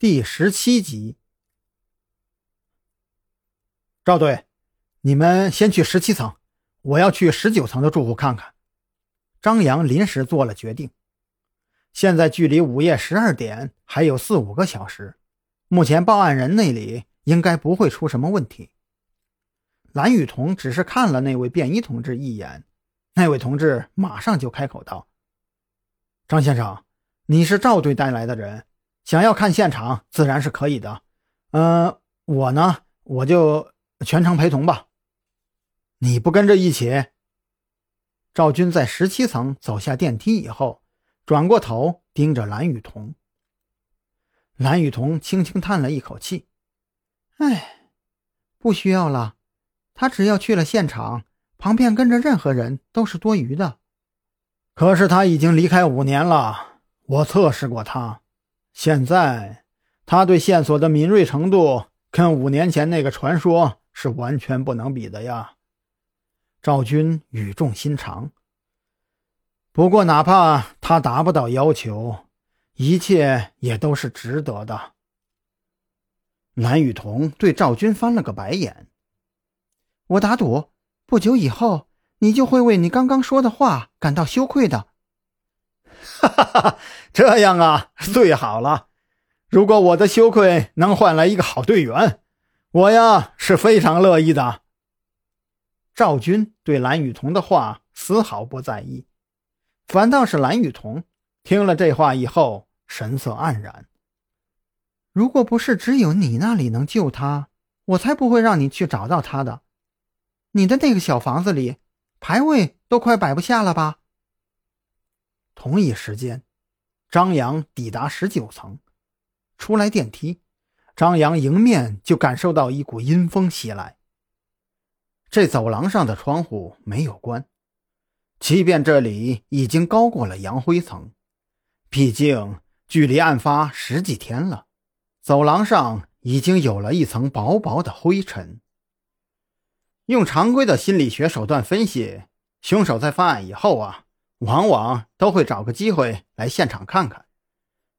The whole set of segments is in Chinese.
第十七集，赵队，你们先去十七层，我要去十九层的住户看看。张扬临时做了决定。现在距离午夜十二点还有四五个小时，目前报案人那里应该不会出什么问题。蓝雨桐只是看了那位便衣同志一眼，那位同志马上就开口道：“张先生，你是赵队带来的人。”想要看现场，自然是可以的。嗯，我呢，我就全程陪同吧。你不跟着一起？赵军在十七层走下电梯以后，转过头盯着蓝雨桐。蓝雨桐轻轻叹了一口气：“哎，不需要了。他只要去了现场，旁边跟着任何人都是多余的。可是他已经离开五年了，我测试过他。”现在，他对线索的敏锐程度跟五年前那个传说是完全不能比的呀。赵军语重心长。不过，哪怕他达不到要求，一切也都是值得的。蓝雨桐对赵军翻了个白眼。我打赌，不久以后，你就会为你刚刚说的话感到羞愧的。哈哈哈，这样啊，最好了。如果我的羞愧能换来一个好队员，我呀是非常乐意的。赵军对蓝雨桐的话丝毫不在意，反倒是蓝雨桐听了这话以后神色黯然。如果不是只有你那里能救他，我才不会让你去找到他的。你的那个小房子里，牌位都快摆不下了吧？同一时间，张扬抵达十九层，出来电梯，张扬迎面就感受到一股阴风袭来。这走廊上的窗户没有关，即便这里已经高过了扬灰层，毕竟距离案发十几天了，走廊上已经有了一层薄薄的灰尘。用常规的心理学手段分析，凶手在犯案以后啊。往往都会找个机会来现场看看，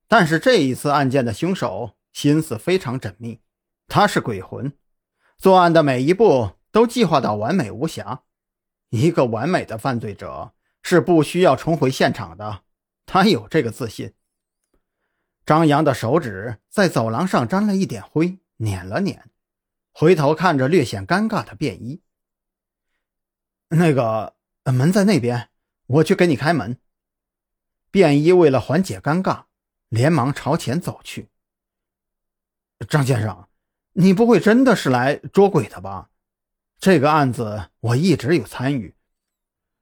但是这一次案件的凶手心思非常缜密，他是鬼魂，作案的每一步都计划到完美无瑕。一个完美的犯罪者是不需要重回现场的，他有这个自信。张扬的手指在走廊上沾了一点灰，捻了捻，回头看着略显尴尬的便衣：“那个门在那边。”我去给你开门。便衣为了缓解尴尬，连忙朝前走去。张先生，你不会真的是来捉鬼的吧？这个案子我一直有参与。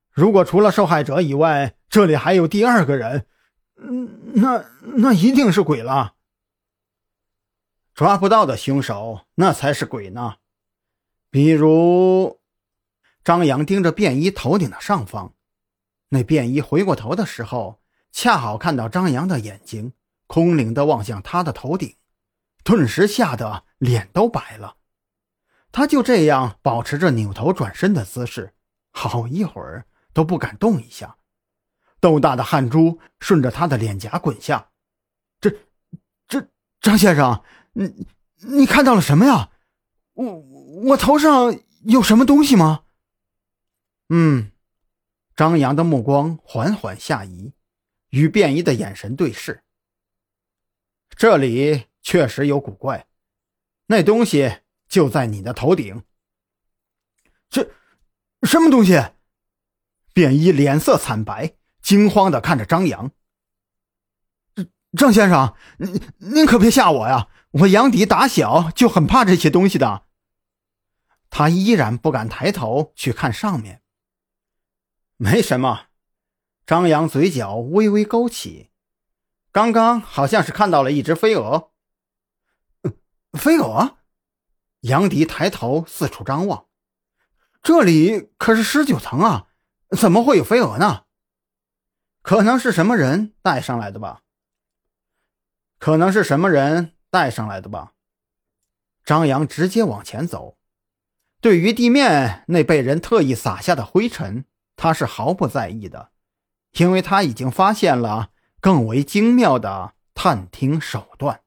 如果除了受害者以外，这里还有第二个人，嗯，那那一定是鬼了。抓不到的凶手，那才是鬼呢。比如，张扬盯着便衣头顶的上方。那便衣回过头的时候，恰好看到张扬的眼睛空灵的望向他的头顶，顿时吓得脸都白了。他就这样保持着扭头转身的姿势，好一会儿都不敢动一下，豆大的汗珠顺着他的脸颊滚下。这、这，张先生，你你看到了什么呀？我我头上有什么东西吗？嗯。张扬的目光缓缓下移，与便衣的眼神对视。这里确实有古怪，那东西就在你的头顶。这什么东西？便衣脸色惨白，惊慌的看着张扬。郑先生，您您可别吓我呀！我杨迪打小就很怕这些东西的。他依然不敢抬头去看上面。没什么，张扬嘴角微微勾起，刚刚好像是看到了一只飞蛾。飞蛾？杨迪抬头四处张望，这里可是十九层啊，怎么会有飞蛾呢？可能是什么人带上来的吧？可能是什么人带上来的吧？张扬直接往前走，对于地面那被人特意撒下的灰尘。他是毫不在意的，因为他已经发现了更为精妙的探听手段。